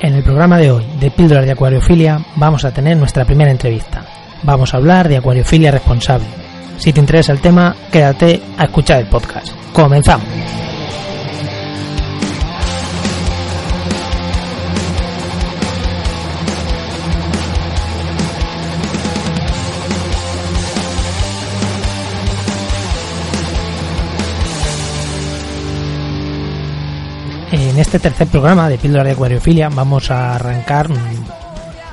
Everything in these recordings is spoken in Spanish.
En el programa de hoy de Píldoras de Acuariofilia vamos a tener nuestra primera entrevista. Vamos a hablar de acuariofilia responsable. Si te interesa el tema, quédate a escuchar el podcast. Comenzamos. Este tercer programa de Píldoras de Acuariofilia vamos a arrancar un,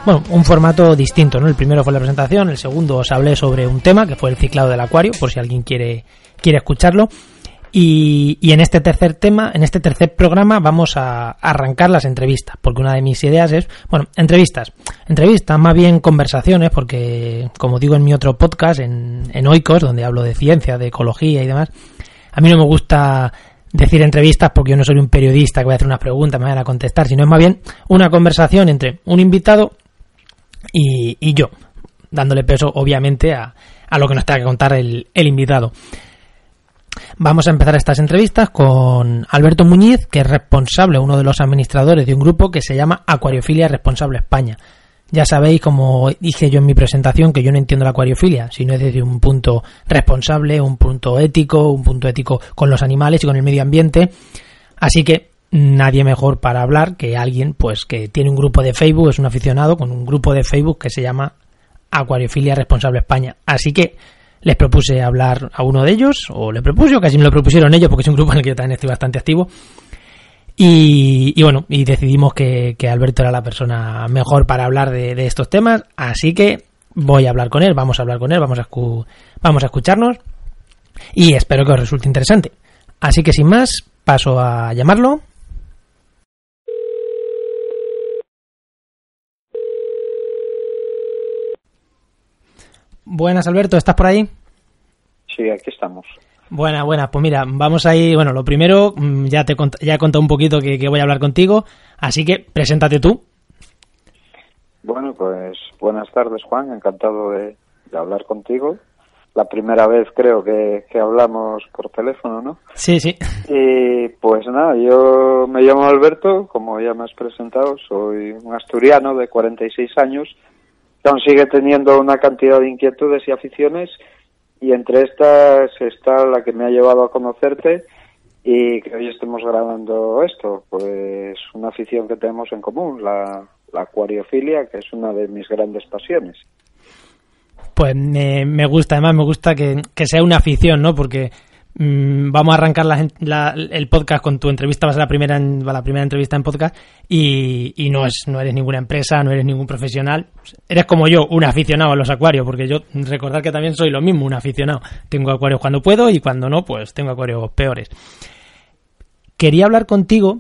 bueno, un formato distinto, ¿no? El primero fue la presentación, el segundo os hablé sobre un tema que fue el ciclado del acuario, por si alguien quiere, quiere escucharlo. Y, y en este tercer tema, en este tercer programa vamos a arrancar las entrevistas, porque una de mis ideas es, bueno, entrevistas, entrevistas, más bien conversaciones, porque como digo en mi otro podcast, en, en Oikos, donde hablo de ciencia, de ecología y demás, a mí no me gusta decir entrevistas porque yo no soy un periodista que voy a hacer unas preguntas, me van a contestar, sino es más bien una conversación entre un invitado y, y yo, dándole peso obviamente a, a, lo que nos tenga que contar el, el invitado. Vamos a empezar estas entrevistas con Alberto Muñiz, que es responsable, uno de los administradores de un grupo que se llama Acuariofilia Responsable España. Ya sabéis, como dije yo en mi presentación, que yo no entiendo la acuariofilia, sino es desde un punto responsable, un punto ético, un punto ético con los animales y con el medio ambiente. Así que nadie mejor para hablar que alguien pues que tiene un grupo de Facebook, es un aficionado con un grupo de Facebook que se llama Acuariofilia Responsable España. Así que les propuse hablar a uno de ellos, o le propuse, o casi me lo propusieron ellos, porque es un grupo en el que yo también estoy bastante activo. Y, bueno, y decidimos que, que, Alberto era la persona mejor para hablar de, de, estos temas, así que voy a hablar con él, vamos a hablar con él, vamos a, escu vamos a escucharnos y espero que os resulte interesante. Así que sin más, paso a llamarlo. Buenas Alberto, ¿estás por ahí? Sí, aquí estamos. Buena, buena. Pues mira, vamos ahí. Bueno, lo primero, ya te ya he contado un poquito que, que, voy a hablar contigo, así que preséntate tú. Bueno, pues buenas tardes, Juan. Encantado de, de hablar contigo. La primera vez creo que, que, hablamos por teléfono, ¿no? Sí, sí. Y pues nada, yo me llamo Alberto, como ya me has presentado, soy un asturiano de 46 años que aún sigue teniendo una cantidad de inquietudes y aficiones y entre estas está la que me ha llevado a conocerte y que hoy estemos grabando esto, pues una afición que tenemos en común, la, acuariofilia, que es una de mis grandes pasiones. Pues me, me gusta, además me gusta que, sea una afición, ¿no? Porque vamos a arrancar el podcast con tu entrevista, va a ser la primera, la primera entrevista en podcast y, no, es, no eres ninguna empresa, no eres ningún profesional, eres como yo, un aficionado a los acuarios, porque yo recordar que también soy lo mismo, un aficionado. Tengo acuarios cuando puedo y cuando no, pues tengo acuarios peores. Quería hablar contigo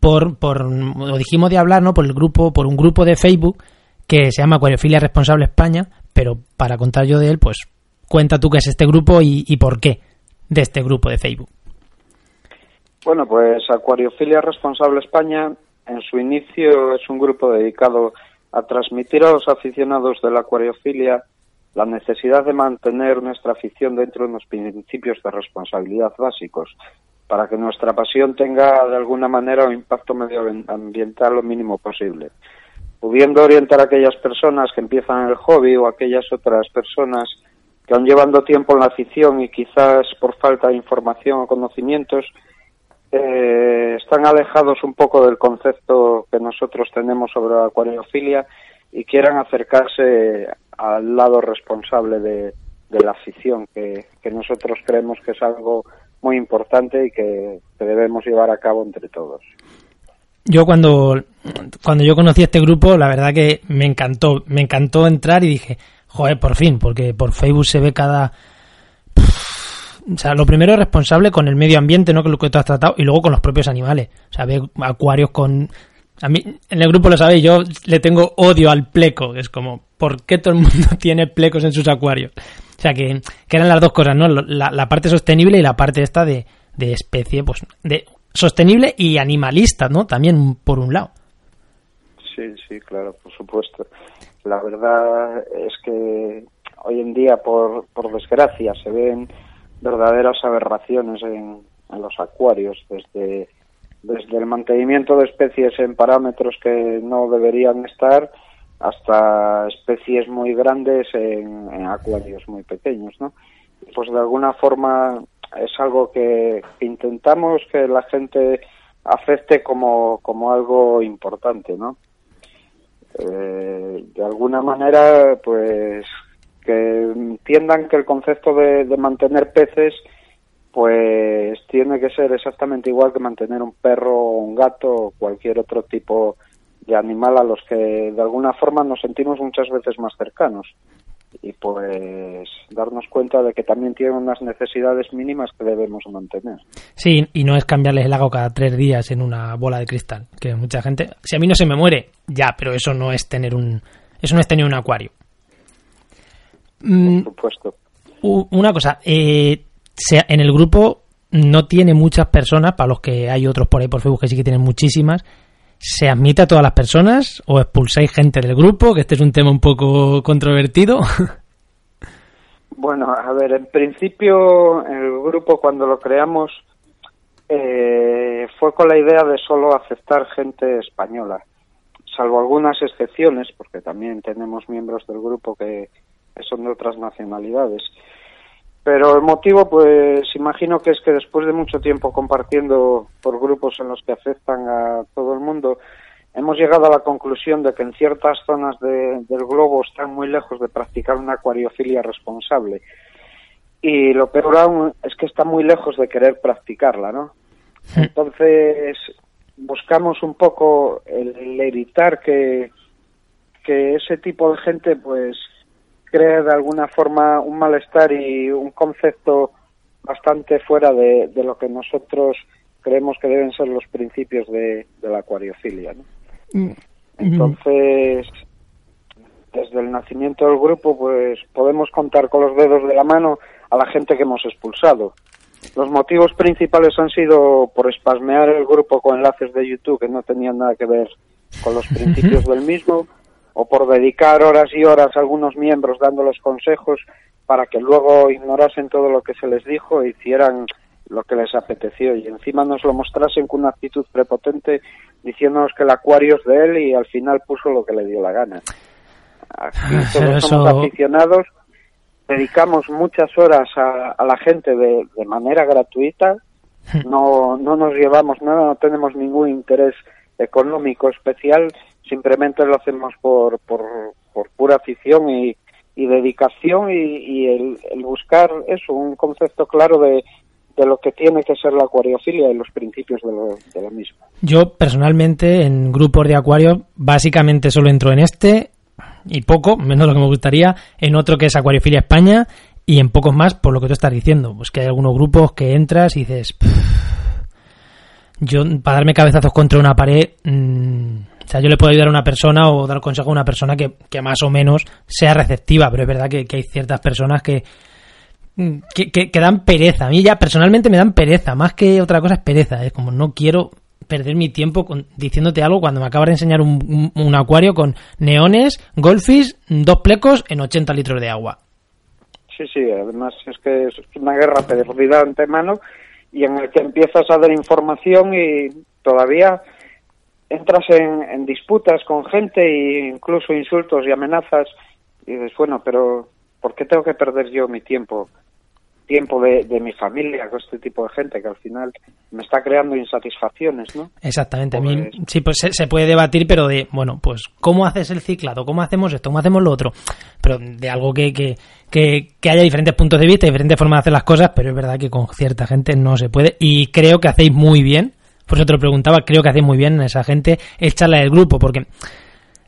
por, por lo dijimos de hablar, ¿no? Por el grupo, por un grupo de Facebook que se llama Acuariofilia Responsable España, pero para contar yo de él, pues cuenta tú qué es este grupo y por qué de este grupo de Facebook. Bueno, pues Acuariofilia Responsable España en su inicio es un grupo dedicado a transmitir a los aficionados de la acuariofilia la necesidad de mantener nuestra afición dentro de unos principios de responsabilidad básicos, para que nuestra pasión tenga de alguna manera un impacto medioambiental lo mínimo posible, pudiendo orientar a aquellas personas que empiezan el hobby o aquellas otras personas que aún llevando tiempo en la afición y quizás por falta de información o conocimientos eh, están alejados un poco del concepto que nosotros tenemos sobre la acuariofilia y quieran acercarse al lado responsable de, la afición, que, nosotros creemos que es algo muy importante y que, debemos llevar a cabo entre todos. Yo cuando, cuando yo conocí este grupo, la verdad que me encantó, me encantó entrar y dije, joder, por fin, porque por Facebook se ve cada... O sea, lo primero es responsable con el medio ambiente, ¿no? Con lo que tú has tratado, y luego con los propios animales. O sea, ve acuarios con a mí, en el grupo lo sabéis, yo le tengo odio al pleco. Es como, ¿por qué todo el mundo tiene plecos en sus acuarios? O sea, que, que eran las dos cosas, ¿no? La, la, parte sostenible y la parte esta de, de especie, pues, de sostenible y animalista, ¿no? También por un lado. Sí, sí, claro, por supuesto. La verdad es que hoy en día, por, por desgracia, se ven verdaderas aberraciones en, en los acuarios, desde desde el mantenimiento de especies en parámetros que no deberían estar hasta especies muy grandes en, acuarios muy pequeños, ¿no? Pues de alguna forma es algo que intentamos que la gente acepte como, como algo importante, ¿no? De alguna manera, pues que entiendan que el concepto de, de mantener peces pues tiene que ser exactamente igual que mantener un perro o un gato o cualquier otro tipo de animal a los que de alguna forma nos sentimos muchas veces más cercanos y pues darnos cuenta de que también tienen unas necesidades mínimas que debemos mantener. Sí, y no es cambiarles el agua cada tres días en una bola de cristal, que mucha gente, si a mí no se me muere, ya, pero eso no es tener un, eso no es tener un acuario. Por mm, supuesto. una cosa, eh, en el grupo no tiene muchas personas, para los que hay otros por ahí por Facebook que sí que tienen muchísimas, ¿se admite a todas las personas o expulsáis gente del grupo? Que este es un tema un poco controvertido. Bueno, a ver, en principio el grupo cuando lo creamos eh, fue con la idea de solo aceptar gente española, salvo algunas excepciones, porque también tenemos miembros del grupo que son de otras nacionalidades. Pero el motivo, pues imagino que es que después de mucho tiempo compartiendo por grupos en los que afectan a todo el mundo, hemos llegado a la conclusión de que en ciertas zonas del globo están muy lejos de practicar una acuariofilia responsable. Y lo peor aún es que está muy lejos de querer practicarla, ¿no? Entonces, buscamos un poco el evitar que, que ese tipo de gente, pues, crea de alguna forma un malestar y un concepto bastante fuera de, lo que nosotros creemos que deben ser los principios de, la acuariofilia. Mm. Entonces, desde el nacimiento del grupo, pues podemos contar con los dedos de la mano a la gente que hemos expulsado. Los motivos principales han sido por espasmear el grupo con enlaces de YouTube que no tenían nada que ver con los principios del mismo o por dedicar horas y horas a algunos miembros dándoles consejos para que luego ignorasen todo lo que se les dijo e hicieran lo que les apeteció y encima nos lo mostrasen con una actitud prepotente diciéndonos que el acuario es de él y al final puso lo que le dio la gana. Aquí ah, todos somos aficionados, dedicamos muchas horas a, a la gente de, de manera gratuita, no, no nos llevamos nada, no tenemos ningún interés económico especial simplemente lo hacemos por, por, pura afición y, dedicación y, el, buscar eso, un concepto claro de, de lo que tiene que ser la acuariofilia y los principios de, lo, de la misma. Yo personalmente en grupos de acuario básicamente solo entro en este y poco, menos lo que me gustaría, en otro que es Acuariofilia España y en pocos más por lo que tú estás diciendo, pues que hay algunos grupos que entras y dices, yo para darme cabezazos contra una pared mm, o sea, yo le puedo ayudar a una persona o dar consejo a una persona que, más o menos sea receptiva, pero es verdad que, hay ciertas personas que, que, que, dan pereza. A mí ya personalmente me dan pereza, más que otra cosa es pereza. Es como no quiero perder mi tiempo con, diciéndote algo cuando me acabas de enseñar un, un, acuario con neones, golfis, dos plecos en 80 litros de agua. Sí, sí, además es que es una guerra perdida antemano y en el que empiezas a dar información y todavía entras en, disputas con gente e incluso insultos y amenazas y dices, bueno, pero ¿por qué tengo que perder yo mi tiempo? Tiempo de, mi familia con este tipo de gente que al final me está creando insatisfacciones, ¿no? Exactamente. A mí, pues sí, pues se, puede debatir, pero de, bueno, pues, ¿cómo haces el ciclado? ¿Cómo hacemos esto? ¿Cómo hacemos lo otro? Pero de algo que, que, que, que haya diferentes puntos de vista, diferentes formas de hacer las cosas, pero es verdad que con cierta gente no se puede. Y creo que hacéis muy bien por eso te lo preguntaba, creo que hace muy bien esa gente echarla del grupo, porque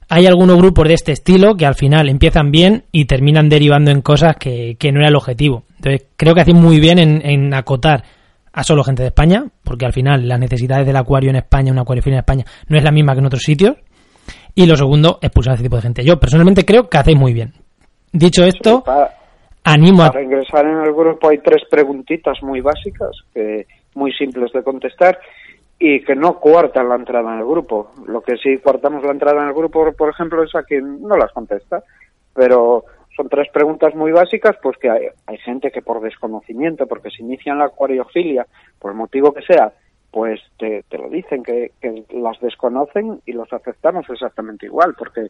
hay algunos grupos de este estilo que al final empiezan bien y terminan derivando en cosas que, no era el objetivo. Entonces, creo que hace muy bien en, acotar a solo gente de España, porque al final las necesidades del acuario en España, un acuario en España, no es la misma que en otros sitios. Y lo segundo, expulsar a ese tipo de gente. Yo personalmente creo que hacéis muy bien. Dicho esto, animo a... Para ingresar en el grupo hay tres preguntitas muy básicas, que muy simples de contestar y que no cuartan la entrada en el grupo. Lo que sí cuartamos la entrada en el grupo, por ejemplo, es a quien no las contesta. Pero son tres preguntas muy básicas, pues que hay, hay gente que por desconocimiento, porque se inicia en la acuariofilia, por el motivo que sea, pues te, te lo dicen, que, que, las desconocen y los aceptamos exactamente igual, porque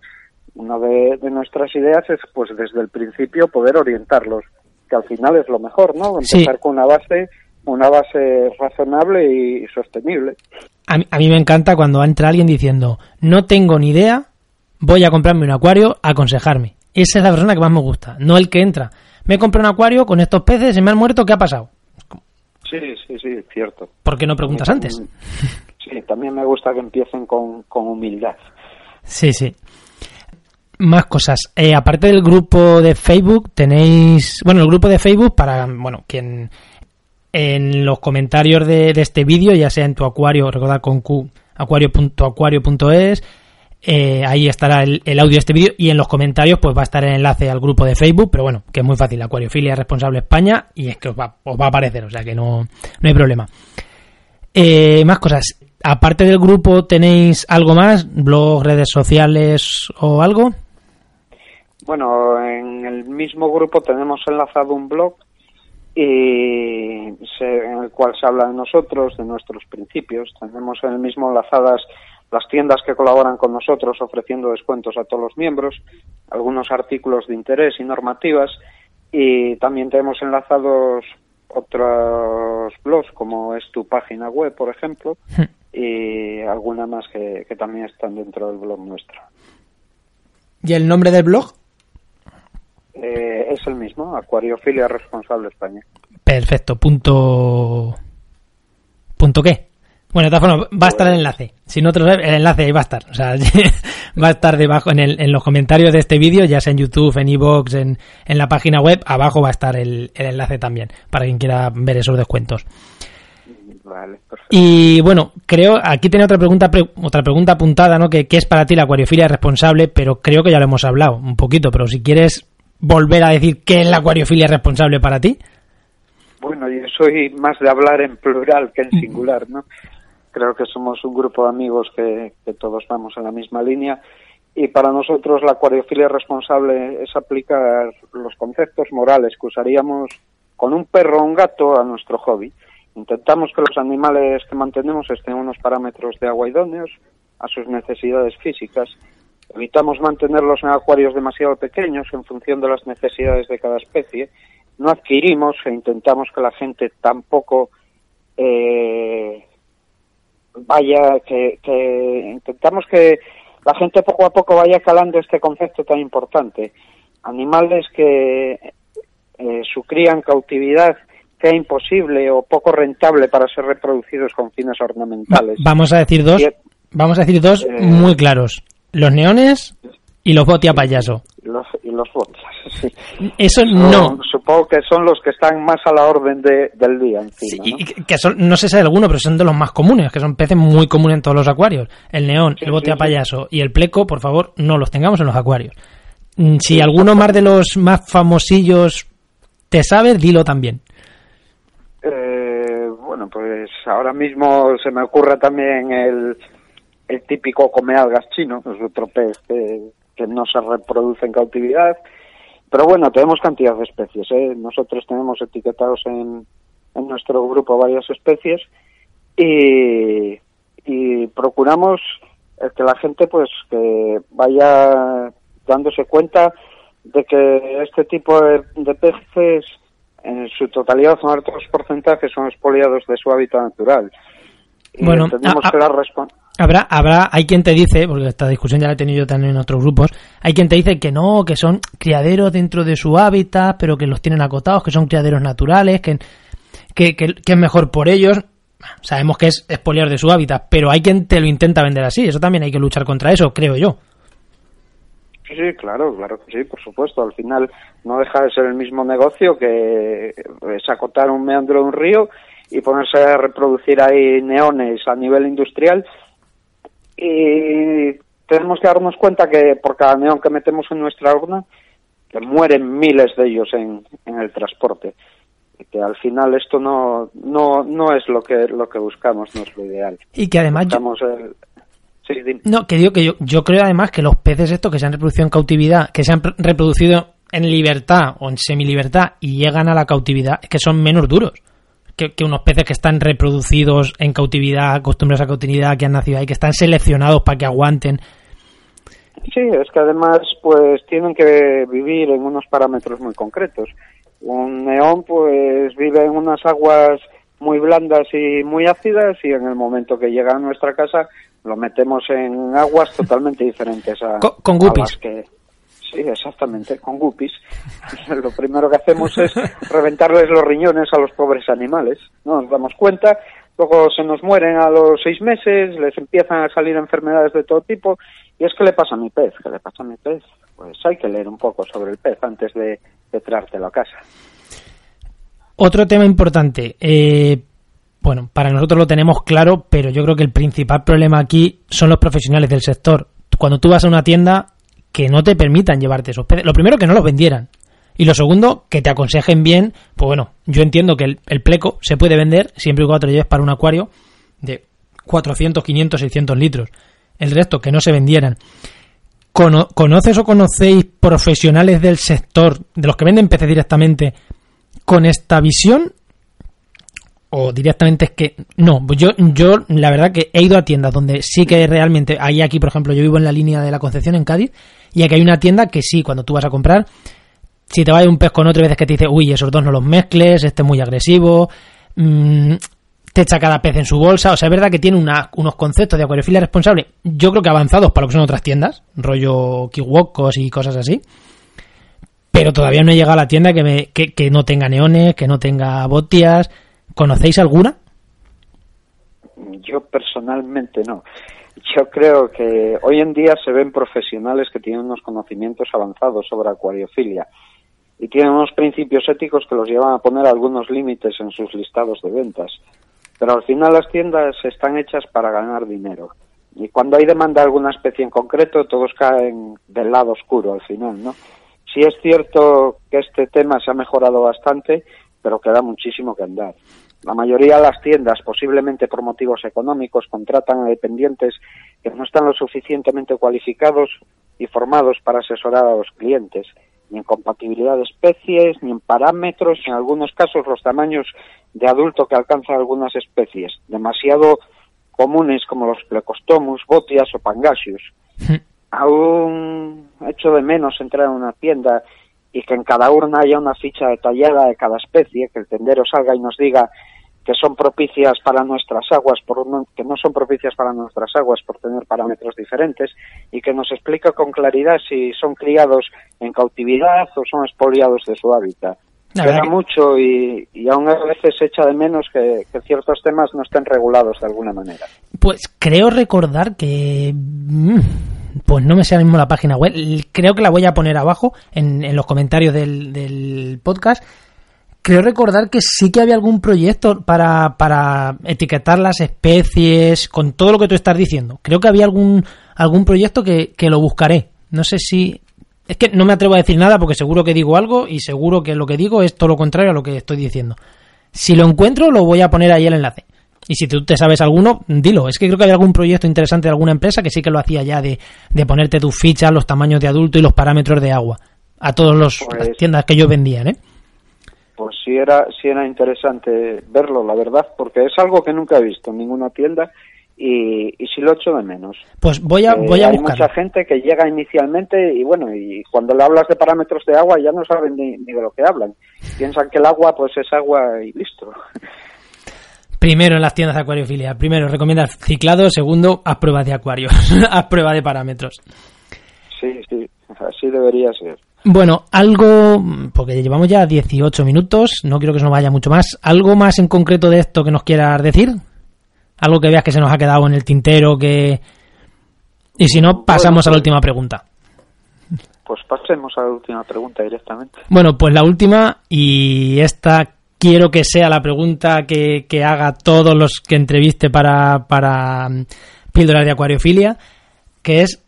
una de, de, nuestras ideas es, pues desde el principio, poder orientarlos, que al final es lo mejor, ¿no? Empezar Sí. con una base, una base razonable y sostenible. A mí, a mí me encanta cuando entra alguien diciendo, no tengo ni idea, voy a comprarme un acuario, aconsejarme. Esa es la persona que más me gusta, no el que entra. Me compré un acuario con estos peces, se me han muerto, ¿qué ha pasado? Sí, sí, sí, cierto. ¿Por qué no preguntas antes? Sí, también me gusta que empiecen con, con humildad. Sí, sí. Más cosas. Eh, aparte del grupo de Facebook, tenéis. Bueno, el grupo de Facebook, para. Bueno, quien. En los comentarios de, de este vídeo, ya sea en tu acuario, recordad con Q, acuario.acuario.es, eh, ahí estará el, audio de este vídeo y en los comentarios pues va a estar el enlace al grupo de Facebook, pero bueno, que es muy fácil, Acuariofilia Responsable España y es que os va, os va a aparecer, o sea que no, no hay problema. Eh, más cosas. Aparte del grupo, ¿tenéis algo más? ¿Blog, redes sociales o algo? Bueno, en el mismo grupo tenemos enlazado un blog y se, en el cual se habla de nosotros, de nuestros principios. Tenemos en el mismo enlazadas las tiendas que colaboran con nosotros ofreciendo descuentos a todos los miembros, algunos artículos de interés y normativas y también tenemos enlazados otros blogs como es tu página web, por ejemplo, y alguna más que, que también están dentro del blog nuestro. ¿Y el nombre del blog? Eh, es el mismo, Acuariofilia Responsable España. Perfecto, punto... ¿Punto qué? Bueno, de todas formas, va a estar el enlace. Si no te lo sabes, el enlace ahí va a estar. O sea, va a estar debajo en, el, en los comentarios de este vídeo, ya sea en YouTube, en iVoox, en, en la página web, abajo va a estar el, el enlace también, para quien quiera ver esos descuentos. Vale, perfecto. Y bueno, creo, aquí tiene otra pregunta, pre, otra pregunta apuntada, ¿no? Que, ¿Qué es para ti la acuariofilia responsable? Pero creo que ya lo hemos hablado un poquito, pero si quieres volver a decir qué es la acuariofilia responsable para ti. Bueno, yo soy más de hablar en plural que en singular, ¿no? Creo que somos un grupo de amigos que, todos vamos en la misma línea y para nosotros la acuariofilia responsable es aplicar los conceptos morales que usaríamos con un perro o un gato a nuestro hobby. Intentamos que los animales que mantenemos estén unos parámetros de agua idóneos a sus necesidades físicas. Evitamos mantenerlos en acuarios demasiado pequeños en función de las necesidades de cada especie. No adquirimos e intentamos que la gente tampoco eh, vaya, que, que intentamos que la gente poco a poco vaya calando este concepto tan importante. Animales que eh, su cría en cautividad sea imposible o poco rentable para ser reproducidos con fines ornamentales. Vamos a decir dos, vamos a decir dos eh, muy claros. Los neones y los botia payaso. Los, y los sí. Eso no. no. Supongo que son los que están más a la orden de, del día encima, sí, ¿no? que son, no sé si hay alguno, pero son de los más comunes, que son peces muy comunes en todos los acuarios. El neón, sí, el botia payaso y el pleco, por favor, no los tengamos en los acuarios. Mm, Si alguno más de los más famosillos te sabes, dilo también. Eh, bueno, pues ahora mismo se me ocurre también el, el típico comealgas chino, es otro pez que, que, no se reproduce en cautividad. Pero bueno, tenemos cantidad de especies. ¿eh? Nosotros tenemos etiquetados en, en nuestro grupo varias especies y, y procuramos que la gente pues que vaya dándose cuenta de que este tipo de, de peces en su totalidad son altos porcentajes son expoliados de su hábitat natural. Y bueno, tenemos a, que dar Habrá, habrá, hay quien te dice, porque esta discusión ya la he tenido yo también en otros grupos, hay quien te dice que no, que son criaderos dentro de su hábitat, pero que los tienen acotados, que son criaderos naturales, que, que, que, es mejor por ellos. Sabemos que es expoliar de su hábitat, pero hay quien te lo intenta vender así. Eso también hay que luchar contra eso, creo yo. Sí, sí, claro, claro que sí, por supuesto. Al final no deja de ser el mismo negocio que es acotar un meandro de un río y ponerse a reproducir ahí neones a nivel industrial. Y tenemos que darnos cuenta que por cada neón que metemos en nuestra urna, que mueren miles de ellos en, en el transporte. Y que al final esto no, no, no es lo que, lo que buscamos, no es lo ideal. Y que además... Buscamos el, Sí, no, que digo que yo, yo creo además que los peces estos que se han reproducido en cautividad, que se han reproducido en libertad o en semilibertad y llegan a la cautividad, es que son menos duros. Que, unos peces que están reproducidos en cautividad, acostumbrados a cautividad, que han nacido ahí, que están seleccionados para que aguanten. Sí, es que además pues tienen que vivir en unos parámetros muy concretos. Un neón pues vive en unas aguas muy blandas y muy ácidas y en el momento que llega a nuestra casa lo metemos en aguas totalmente diferentes a, con, las que Sí, exactamente, con guppies. Lo primero que hacemos es reventarles los riñones a los pobres animales. No nos damos cuenta, luego se nos mueren a los seis meses, les empiezan a salir enfermedades de todo tipo. Y es que le pasa a mi pez, que le pasa a mi pez. Pues hay que leer un poco sobre el pez antes de, de traértelo a casa. Otro tema importante. Eh, bueno, para nosotros lo tenemos claro, pero yo creo que el principal problema aquí son los profesionales del sector. Cuando tú vas a una tienda, que no te permitan llevarte esos peces. Lo primero, que no los vendieran. Y lo segundo, que te aconsejen bien. Pues bueno, yo entiendo que el, pleco se puede vender siempre y cuando te lleves para un acuario de 400, 500, 600 litros. El resto, que no se vendieran. ¿Conoces o conocéis profesionales del sector, de los que venden peces directamente, con esta visión? O directamente es que no, yo yo la verdad que he ido a tiendas donde sí que realmente hay aquí, por ejemplo, yo vivo en la línea de la Concepción en Cádiz y aquí hay una tienda que sí, cuando tú vas a comprar, si te va un pez con otro, veces que te dice, uy, esos dos no los mezcles, este es muy agresivo, mm, te echa cada pez en su bolsa. O sea, es verdad que tiene unos conceptos de acuariofilia responsable, yo creo que avanzados para lo que son otras tiendas, rollo kiwokos y cosas así. Pero todavía no he llegado a la tienda que, me, que, que no tenga neones, que no tenga botias. ¿Conocéis alguna? Yo personalmente no. Yo creo que hoy en día se ven profesionales que tienen unos conocimientos avanzados sobre acuariofilia y tienen unos principios éticos que los llevan a poner algunos límites en sus listados de ventas. Pero al final las tiendas están hechas para ganar dinero. Y cuando hay demanda de alguna especie en concreto, todos caen del lado oscuro al final, ¿no? Sí es cierto que este tema se ha mejorado bastante, pero queda muchísimo que andar. La mayoría de las tiendas, posiblemente por motivos económicos, contratan a dependientes que no están lo suficientemente cualificados y formados para asesorar a los clientes, ni en compatibilidad de especies, ni en parámetros, en algunos casos los tamaños de adulto que alcanzan algunas especies, demasiado comunes como los Plecostomus, Botias o Pangasius. Aún echo de menos entrar en una tienda y que en cada urna haya una ficha detallada de cada especie, que el tendero salga y nos diga que son propicias para nuestras aguas, por que no son propicias para nuestras aguas por tener parámetros diferentes y que nos explica con claridad si son criados en cautividad o son expoliados de su hábitat. Queda mucho y, aún a veces se echa de menos que, ciertos temas no estén regulados de alguna manera. Pues creo recordar que... Mm, pues no me sé ahora mismo la página web. Creo que la voy a poner abajo en, en los comentarios del, del podcast creo recordar que sí que había algún proyecto para, para etiquetar las especies, con todo lo que tú estás diciendo. Creo que había algún, algún proyecto que, que lo buscaré. No sé si... Es que no me atrevo a decir nada porque seguro que digo algo y seguro que lo que digo es todo lo contrario a lo que estoy diciendo. Si lo encuentro, lo voy a poner ahí el enlace. Y si tú te sabes alguno, dilo. Es que creo que había algún proyecto interesante de alguna empresa que sí que lo hacía ya de, de ponerte tus fichas, los tamaños de adulto y los parámetros de agua. A todas las pues tiendas que ellos vendían, ¿eh? Pues sí era, sí era interesante verlo, la verdad, porque es algo que nunca he visto en ninguna tienda y, y sí lo echo de menos. Pues voy a, eh, voy a Hay mucha gente que llega inicialmente y bueno, y cuando le hablas de parámetros de agua ya no saben ni, ni de lo que hablan. Piensan que el agua pues es agua y listo. Primero en las tiendas de acuariofilia. Primero, recomienda ciclado. Segundo, haz pruebas de acuario. haz prueba de parámetros. Sí, sí, así debería ser. Bueno, algo, porque llevamos ya 18 minutos, no quiero que se nos vaya mucho más. ¿Algo más en concreto de esto que nos quieras decir? Algo que veas que se nos ha quedado en el tintero, que... Y si no, pasamos a la última pregunta. Pues pasemos a la última pregunta directamente. Bueno, pues la última, y esta quiero que sea la pregunta que, que haga todos los que entreviste para, para mm, Píldoras de Acuariofilia, que es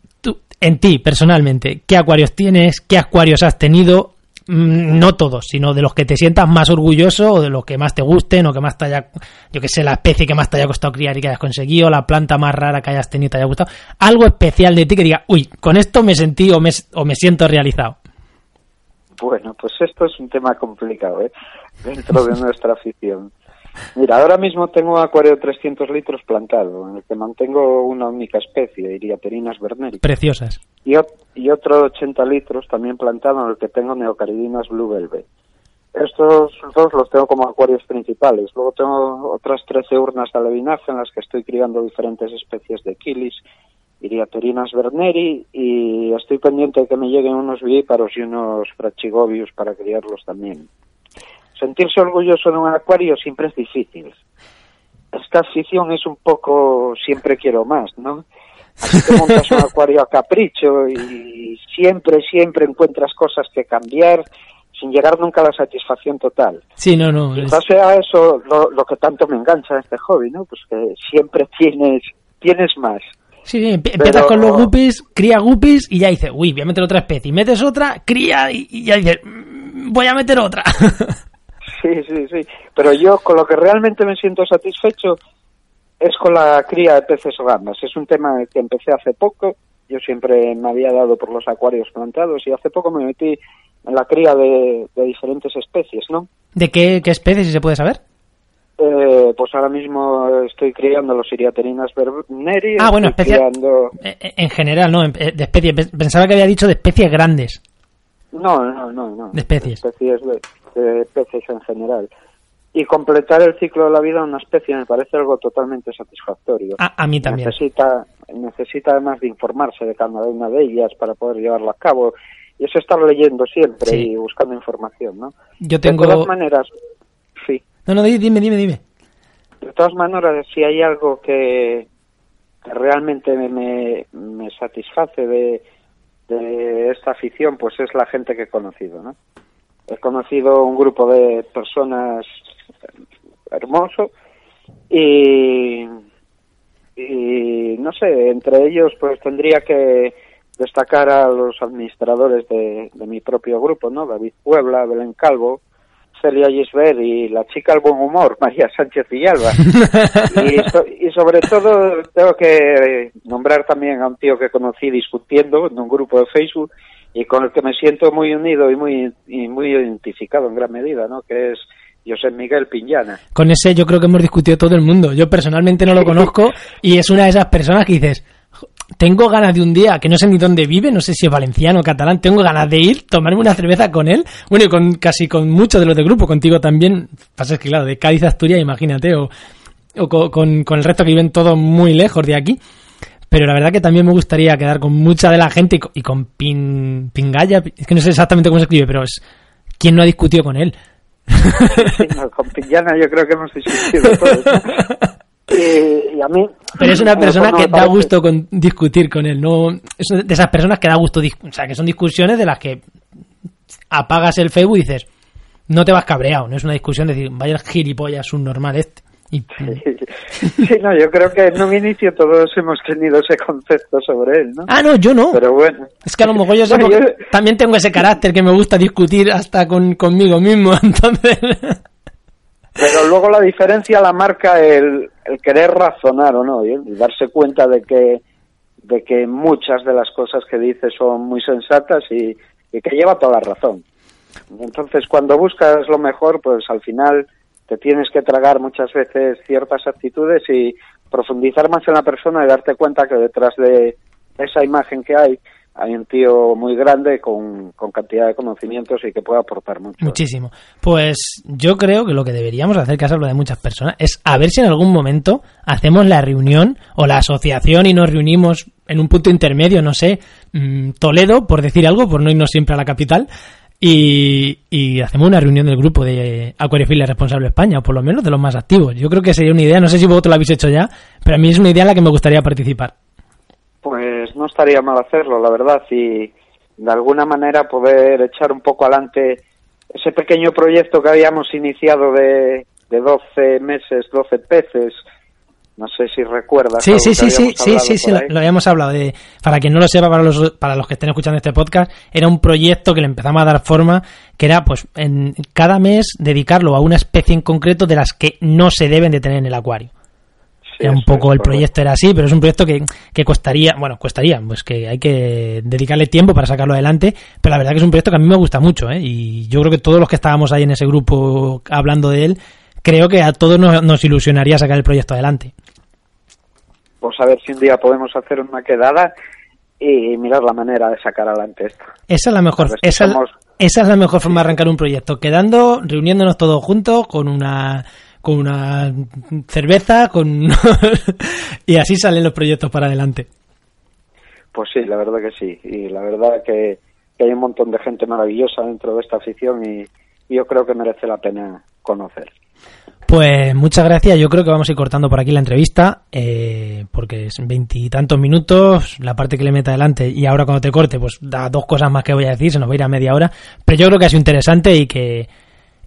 en ti personalmente, ¿qué acuarios tienes? ¿Qué acuarios has tenido? Mm, no todos, sino de los que te sientas más orgulloso o de los que más te gusten o que más te haya, yo que sé, la especie que más te haya costado criar y que hayas conseguido, la planta más rara que hayas tenido y te haya gustado. Algo especial de ti que diga, uy, con esto me sentí o me, o me siento realizado. Bueno, pues esto es un tema complicado, ¿eh? Dentro de nuestra afición. Mira, ahora mismo tengo un acuario de 300 litros plantado, en el que mantengo una única especie, Iriaterinas verneri. Preciosas. Y, y otro de 80 litros también plantado, en el que tengo Neocaridinas blue velvet. Estos dos los tengo como acuarios principales. Luego tengo otras 13 urnas de alevinaje en las que estoy criando diferentes especies de quilis, Iriaterinas verneri, y estoy pendiente de que me lleguen unos vivíparos y unos frachigobius para criarlos también sentirse orgulloso de un acuario siempre es difícil. Esta afición es un poco siempre quiero más, ¿no? Aquí te montas un acuario a capricho y siempre, siempre encuentras cosas que cambiar sin llegar nunca a la satisfacción total. Sí, no, no. Y a eso lo, lo, que tanto me engancha en este hobby, ¿no? Pues que siempre tienes, tienes más. Sí, sí, empiezas con los guppies, cría guppies y ya dices, uy, voy a meter otra especie. Y metes otra, cría y, ya dices, mm, voy a meter otra. Sí, sí, sí. Pero yo con lo que realmente me siento satisfecho es con la cría de peces o gambas. Es un tema que empecé hace poco. Yo siempre me había dado por los acuarios plantados y hace poco me metí en la cría de, diferentes especies, ¿no? ¿De qué, qué especies, si se puede saber? Eh, pues ahora mismo estoy criando los iriaterinas verneri. Ah, bueno, especies. Eh, eh, en general, ¿no? De especies. Pensaba que había dicho de especies grandes. No, no, no, no. De especies. especies de, de peces en general. Y completar el ciclo de la vida de una especie me parece algo totalmente satisfactorio. A, mí también. Necesita, necesita además de informarse de cada una de ellas para poder llevarla a cabo. Y eso estar leyendo siempre y buscando información, ¿no? Yo tengo... De todas maneras, sí. No, no, dime, dime, dime. De todas maneras, si hay algo que, realmente me, me, satisface de, de esta afición, pues es la gente que he conocido, ¿no? He conocido un grupo de personas hermoso y, no sé, entre ellos pues tendría que destacar a los administradores de, mi propio grupo, ¿no? David Puebla, Belén Calvo, Celia Gisbert y la chica al buen humor, María Sánchez Villalba. y, y sobre todo tengo que nombrar también a un tío que conocí discutiendo en un grupo de Facebook y con el que me siento muy unido y muy, y muy identificado en gran medida, ¿no? Que es José Miguel Piñana. Con ese yo creo que hemos discutido todo el mundo. Yo personalmente no lo conozco y es una de esas personas que dices, tengo ganas de un día, que no sé ni dónde vive, no sé si es valenciano o catalán, tengo ganas de ir, tomarme una cerveza con él, bueno, y con casi con muchos de los del grupo, contigo también, pasa que claro, de Cádiz a Asturias, imagínate, o, o con, con, el resto que viven todos muy lejos de aquí. Pero la verdad que también me gustaría quedar con mucha de la gente y con, Pin, Pingaya, es que no sé exactamente cómo se escribe, pero es quién no ha discutido con él. con Pingana yo creo que hemos discutido todos. y, a mí pero es una persona que da gusto con discutir con él no es de esas personas que da gusto o sea que son discusiones de las que apagas el Facebook y dices no te vas cabreado no es una discusión de decir vaya gilipollas un normal este Sí, no, yo creo que en un inicio todos hemos tenido ese concepto sobre él, ¿no? Ah, no, yo no. Pero bueno. Es que a lo mejor yo, también tengo ese carácter que me gusta discutir hasta con, conmigo mismo, entonces... Pero luego la diferencia la marca el, el querer razonar o no, y darse cuenta de que, de que muchas de las cosas que dice son muy sensatas y, y que lleva toda la razón. Entonces, cuando buscas lo mejor, pues al final te tienes que tragar muchas veces ciertas actitudes y profundizar más en la persona y darte cuenta que detrás de esa imagen que hay hay un tío muy grande con, con, cantidad de conocimientos y que puede aportar mucho. Muchísimo. Pues yo creo que lo que deberíamos hacer, que es de muchas personas, es a ver si en algún momento hacemos la reunión o la asociación y nos reunimos en un punto intermedio, no sé, mm, Toledo, por decir algo, por no irnos siempre a la capital, y, hacemos una reunión del grupo de Acuariofilia Responsable España, o por lo menos de los más activos. Yo creo que sería una idea, no sé si vosotros lo habéis hecho ya, pero a mí es una idea en la que me gustaría participar. Pues no estaría mal hacerlo, la verdad, y de alguna manera poder echar un poco adelante ese pequeño proyecto que habíamos iniciado de, de 12 meses, 12 peces, no sé si recuerdas. Sí, sí, sí, sí, sí, sí, sí, lo, habíamos hablado. De, para quien no lo sepa, para los, para los que estén escuchando este podcast, era un proyecto que le empezamos a dar forma, que era, pues, en cada mes dedicarlo a una especie en concreto de las que no se deben de tener en el acuario. era un poco el proyecto era así, pero es un proyecto que, que costaría, bueno, costaría, pues que hay que dedicarle tiempo para sacarlo adelante, pero la verdad que es un proyecto que a mí me gusta mucho, ¿eh? Y yo creo que todos los que estábamos ahí en ese grupo hablando de él, creo que a todos nos, nos ilusionaría sacar el proyecto adelante. Pues a ver si un día podemos hacer una quedada y mirar la manera de sacar adelante esto. Esa es la mejor, esa, es la mejor forma de arrancar un proyecto, quedando, reuniéndonos todos juntos con una con una cerveza, con y así salen los proyectos para adelante. Pues sí, la verdad que sí. Y la verdad que, que hay un montón de gente maravillosa dentro de esta afición y, y yo creo que merece la pena conocer. Pues muchas gracias. Yo creo que vamos a ir cortando por aquí la entrevista, eh, porque es veintitantos minutos, la parte que le meta adelante y ahora cuando te corte, pues da dos cosas más que voy a decir, se nos va a ir a media hora. Pero yo creo que ha sido interesante y que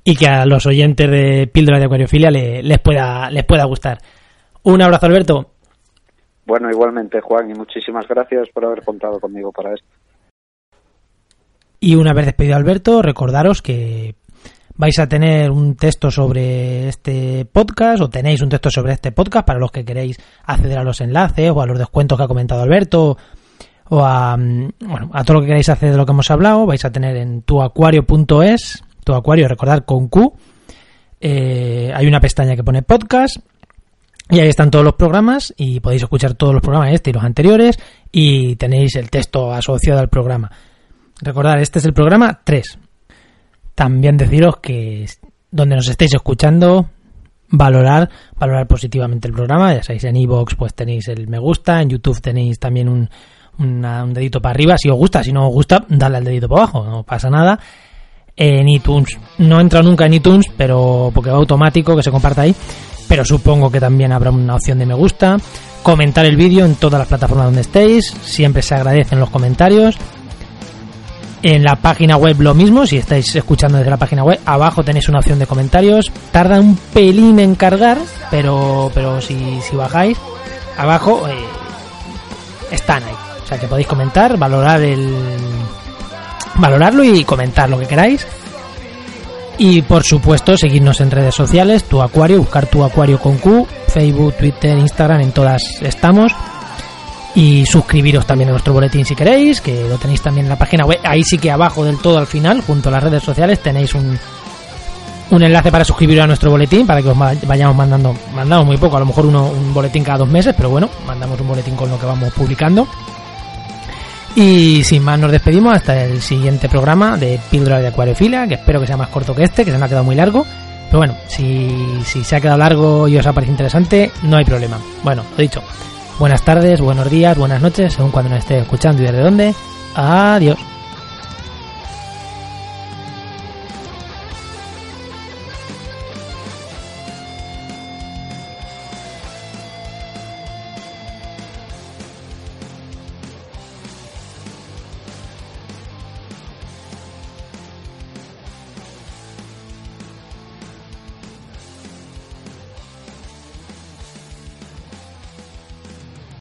y que a los oyentes de Píldora de Acuariofilia le- les pueda les pueda gustar. Un abrazo, Alberto. Bueno, igualmente, Juan, y muchísimas gracias por haber contado conmigo para esto. Y una vez despedido a Alberto, recordaros que vais a tener un texto sobre este podcast o tenéis un texto sobre este podcast para los que queréis acceder a los enlaces o a los descuentos que ha comentado Alberto o a, mm, bueno, a todo lo que queráis hacer de lo que hemos hablado. Vais a tener en tuacuario.es, tu acuario, recordad con Q. eh, hay una pestaña que pone podcast y ahí están todos los programas y podéis escuchar todos los programas este y los anteriores y tenéis el texto asociado al programa. Recordad, este es el programa 3. También deciros que donde nos estéis escuchando, valorar, valorar positivamente el programa. Ya sabéis, en iVoox pues tenéis el me gusta, en YouTube tenéis también un, un dedito para arriba. Si os gusta, si no os gusta, dadle al dedito para abajo, no pasa nada. En iTunes, no entra nunca en iTunes, pero porque va automático que se comparta ahí. Pero supongo que también habrá una opción de me gusta. Comentar el vídeo en todas las plataformas donde estéis. Siempre se agradecen los comentarios. En la página web lo mismo, si estáis escuchando desde la página web, abajo tenéis una opción de comentarios. Tarda un pelín en cargar, pero, pero si, si bajáis, abajo eh, están ahí. O sea que podéis comentar, valorar el. valorarlo y comentar lo que queráis. Y por supuesto, seguirnos en redes sociales, tu acuario, buscar tu acuario con Q, Facebook, Twitter, Instagram, en todas estamos y suscribiros también a nuestro boletín si queréis, que lo tenéis también en la página web. Ahí sí que abajo del todo al final, junto a las redes sociales, tenéis un, un enlace para suscribiros a nuestro boletín, para que os vayamos mandando, mandamos muy poco, a lo mejor uno, un boletín cada dos meses, pero bueno, mandamos un boletín con lo que vamos publicando. Y sin más nos despedimos hasta el siguiente programa de Píldora de Acuariofilia, que espero que sea más corto que este, que se me ha quedado muy largo. Pero bueno, si, si se ha quedado largo y os ha parecido interesante, no hay problema. Bueno, lo dicho. Buenas tardes, buenos días, buenas noches, según cuando nos esté escuchando y desde dónde. Adiós.